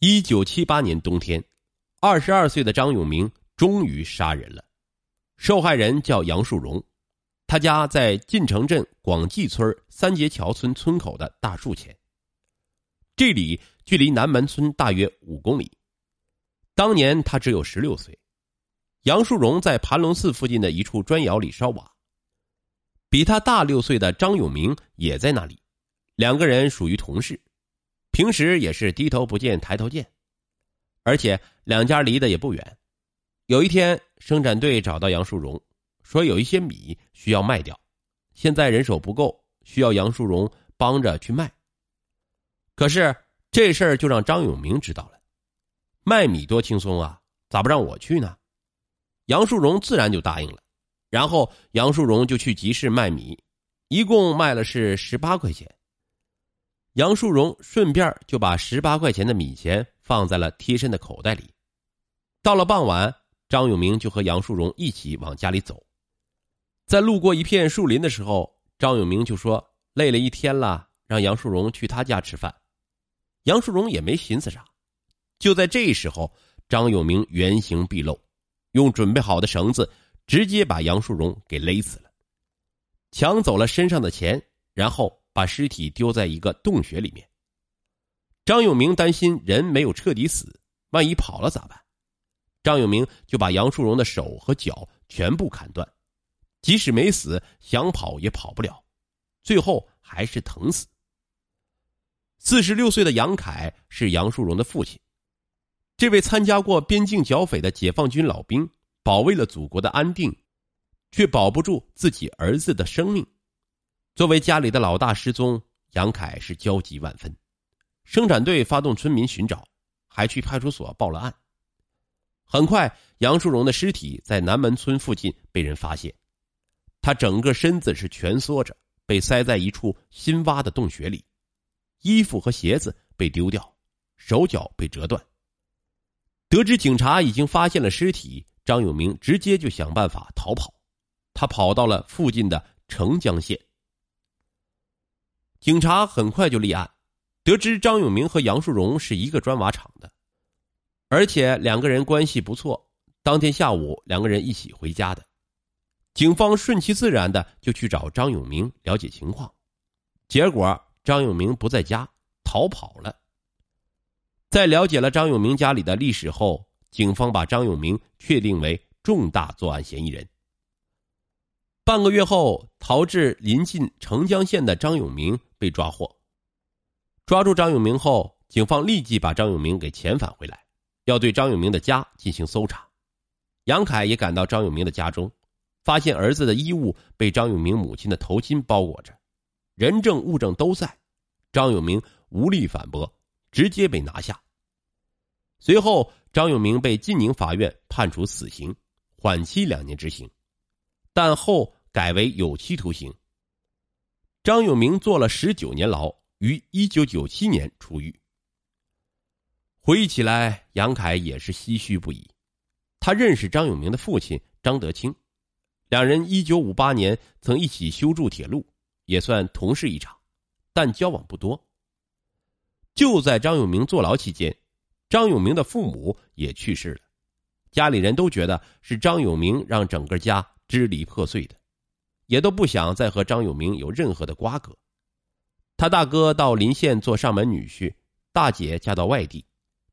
一九七八年冬天，二十二岁的张永明终于杀人了。受害人叫杨树荣，他家在晋城镇广济村三节桥村村口的大树前。这里距离南门村大约五公里。当年他只有十六岁。杨树荣在盘龙寺附近的一处砖窑里烧瓦。比他大六岁的张永明也在那里，两个人属于同事。平时也是低头不见抬头见，而且两家离得也不远。有一天，生产队找到杨树荣，说有一些米需要卖掉，现在人手不够，需要杨树荣帮着去卖。可是这事儿就让张永明知道了，卖米多轻松啊，咋不让我去呢？杨树荣自然就答应了，然后杨树荣就去集市卖米，一共卖了是十八块钱。杨树荣顺便就把十八块钱的米钱放在了贴身的口袋里。到了傍晚，张永明就和杨树荣一起往家里走。在路过一片树林的时候，张永明就说：“累了一天了，让杨树荣去他家吃饭。”杨树荣也没寻思啥。就在这时候，张永明原形毕露，用准备好的绳子直接把杨树荣给勒死了，抢走了身上的钱，然后。把尸体丢在一个洞穴里面。张永明担心人没有彻底死，万一跑了咋办？张永明就把杨树荣的手和脚全部砍断，即使没死，想跑也跑不了，最后还是疼死。四十六岁的杨凯是杨树荣的父亲，这位参加过边境剿匪的解放军老兵，保卫了祖国的安定，却保不住自己儿子的生命。作为家里的老大失踪，杨凯是焦急万分。生产队发动村民寻找，还去派出所报了案。很快，杨树荣的尸体在南门村附近被人发现，他整个身子是蜷缩着，被塞在一处新挖的洞穴里，衣服和鞋子被丢掉，手脚被折断。得知警察已经发现了尸体，张永明直接就想办法逃跑，他跑到了附近的澄江县。警察很快就立案，得知张永明和杨树荣是一个砖瓦厂的，而且两个人关系不错。当天下午，两个人一起回家的。警方顺其自然的就去找张永明了解情况，结果张永明不在家，逃跑了。在了解了张永明家里的历史后，警方把张永明确定为重大作案嫌疑人。半个月后，逃至临近澄江县的张永明被抓获。抓住张永明后，警方立即把张永明给遣返回来，要对张永明的家进行搜查。杨凯也赶到张永明的家中，发现儿子的衣物被张永明母亲的头巾包裹着，人证物证都在。张永明无力反驳，直接被拿下。随后，张永明被晋宁法院判处死刑，缓期两年执行，但后。改为有期徒刑。张永明坐了十九年牢，于一九九七年出狱。回忆起来，杨凯也是唏嘘不已。他认识张永明的父亲张德清，两人一九五八年曾一起修筑铁路，也算同事一场，但交往不多。就在张永明坐牢期间，张永明的父母也去世了，家里人都觉得是张永明让整个家支离破碎的。也都不想再和张永明有任何的瓜葛。他大哥到临县做上门女婿，大姐嫁到外地，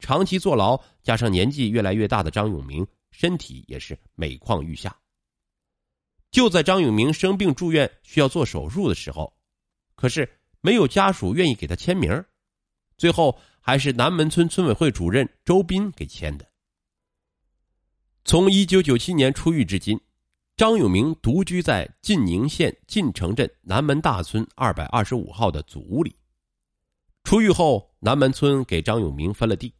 长期坐牢，加上年纪越来越大的张永明，身体也是每况愈下。就在张永明生病住院需要做手术的时候，可是没有家属愿意给他签名，最后还是南门村村委会主任周斌给签的。从一九九七年出狱至今。张永明独居在晋宁县晋城镇南门大村二百二十五号的祖屋里。出狱后，南门村给张永明分了地，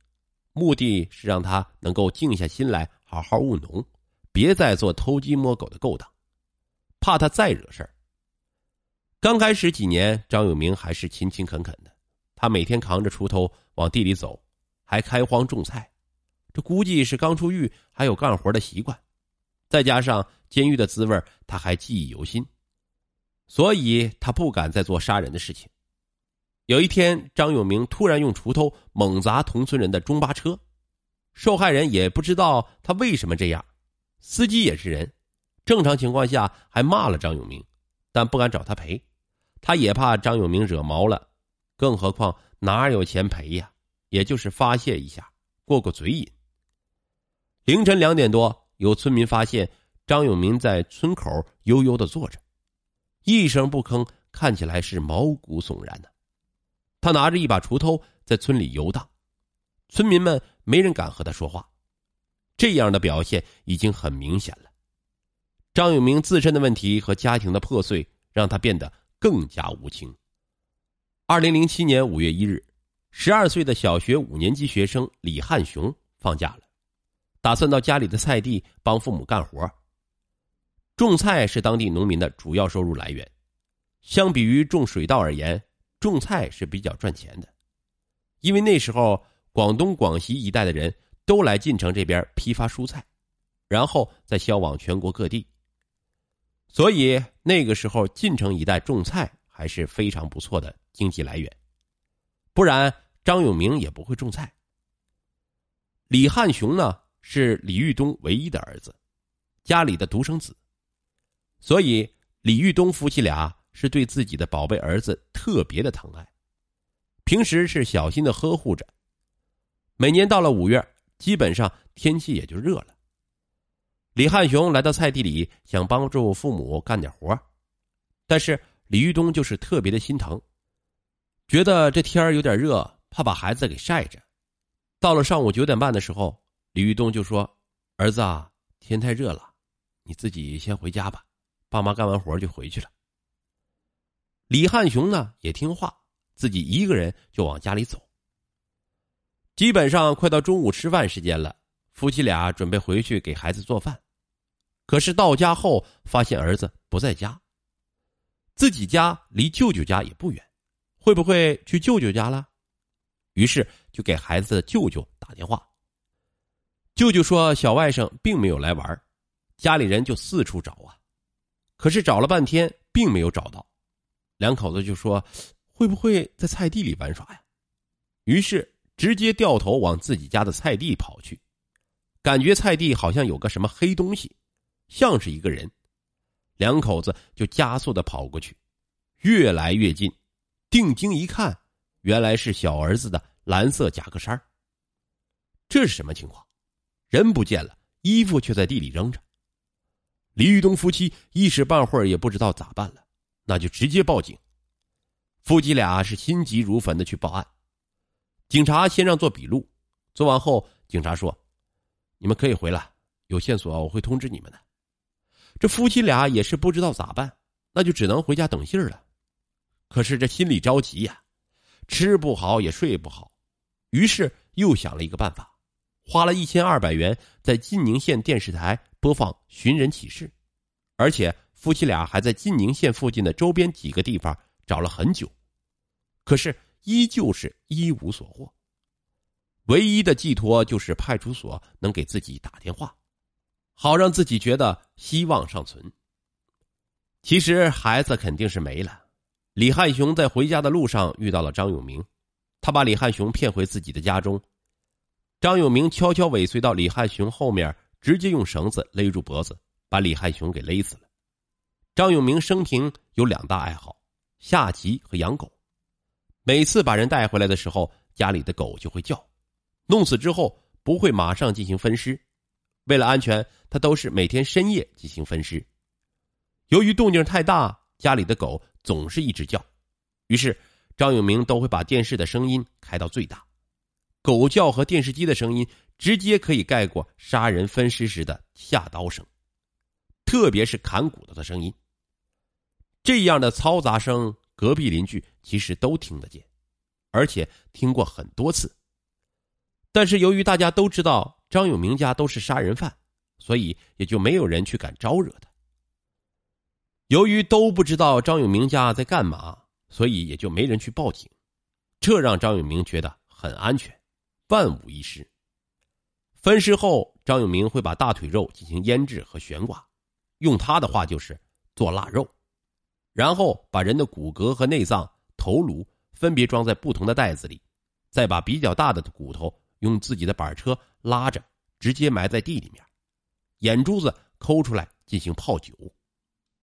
目的是让他能够静下心来好好务农，别再做偷鸡摸狗的勾当，怕他再惹事儿。刚开始几年，张永明还是勤勤恳恳的，他每天扛着锄头往地里走，还开荒种菜。这估计是刚出狱，还有干活的习惯。再加上监狱的滋味，他还记忆犹新，所以他不敢再做杀人的事情。有一天，张永明突然用锄头猛砸同村人的中巴车，受害人也不知道他为什么这样，司机也是人，正常情况下还骂了张永明，但不敢找他赔，他也怕张永明惹毛了，更何况哪有钱赔呀？也就是发泄一下，过过嘴瘾。凌晨两点多，有村民发现张永明在村口悠悠的坐着，一声不吭，看起来是毛骨悚然的。他拿着一把锄头在村里游荡，村民们没人敢和他说话。这样的表现已经很明显了。张永明自身的问题和家庭的破碎，让他变得更加无情。二零零七年五月一日，十二岁的小学五年级学生李汉雄放假了，打算到家里的菜地帮父母干活。种菜是当地农民的主要收入来源，相比于种水稻而言。种菜是比较赚钱的，因为那时候广东、广西一带的人都来晋城这边批发蔬菜，然后再销往全国各地。所以那个时候晋城一带种菜还是非常不错的经济来源，不然张永明也不会种菜。李汉雄呢是李玉东唯一的儿子，家里的独生子，所以李玉东夫妻俩。是对自己的宝贝儿子特别的疼爱，平时是小心的呵护着。每年到了五月，基本上天气也就热了。李汉雄来到菜地里，想帮助父母干点活，但是李玉东就是特别的心疼，觉得这天有点热，怕把孩子给晒着。到了上午九点半的时候，李玉东就说：“儿子啊，天太热了，你自己先回家吧，爸妈干完活就回去了。”李汉雄呢也听话，自己一个人就往家里走。基本上快到中午吃饭时间了，夫妻俩准备回去给孩子做饭，可是到家后发现儿子不在家。自己家离舅舅家也不远，会不会去舅舅家了？于是就给孩子的舅舅打电话。舅舅说小外甥并没有来玩，家里人就四处找啊，可是找了半天并没有找到。两口子就说：“会不会在菜地里玩耍呀？”于是直接掉头往自己家的菜地跑去，感觉菜地好像有个什么黑东西，像是一个人。两口子就加速的跑过去，越来越近，定睛一看，原来是小儿子的蓝色夹克衫。这是什么情况？人不见了，衣服却在地里扔着。李玉东夫妻一时半会儿也不知道咋办了。那就直接报警，夫妻俩是心急如焚的去报案。警察先让做笔录，做完后，警察说：“你们可以回来，有线索我会通知你们的。”这夫妻俩也是不知道咋办，那就只能回家等信儿了。可是这心里着急呀，吃不好也睡不好，于是又想了一个办法，花了一千二百元在晋宁县电视台播放寻人启事，而且。夫妻俩还在晋宁县附近的周边几个地方找了很久，可是依旧是一无所获。唯一的寄托就是派出所能给自己打电话，好让自己觉得希望尚存。其实孩子肯定是没了。李汉雄在回家的路上遇到了张永明，他把李汉雄骗回自己的家中。张永明悄悄尾随到李汉雄后面，直接用绳子勒住脖子，把李汉雄给勒死了。张永明生平有两大爱好：下棋和养狗。每次把人带回来的时候，家里的狗就会叫。弄死之后不会马上进行分尸，为了安全，他都是每天深夜进行分尸。由于动静太大，家里的狗总是一直叫，于是张永明都会把电视的声音开到最大。狗叫和电视机的声音直接可以盖过杀人分尸时的下刀声，特别是砍骨头的声音。这样的嘈杂声，隔壁邻居其实都听得见，而且听过很多次。但是由于大家都知道张永明家都是杀人犯，所以也就没有人去敢招惹他。由于都不知道张永明家在干嘛，所以也就没人去报警，这让张永明觉得很安全，万无一失。分尸后，张永明会把大腿肉进行腌制和悬挂，用他的话就是做腊肉。然后把人的骨骼和内脏、头颅分别装在不同的袋子里，再把比较大的骨头用自己的板车拉着，直接埋在地里面，眼珠子抠出来进行泡酒。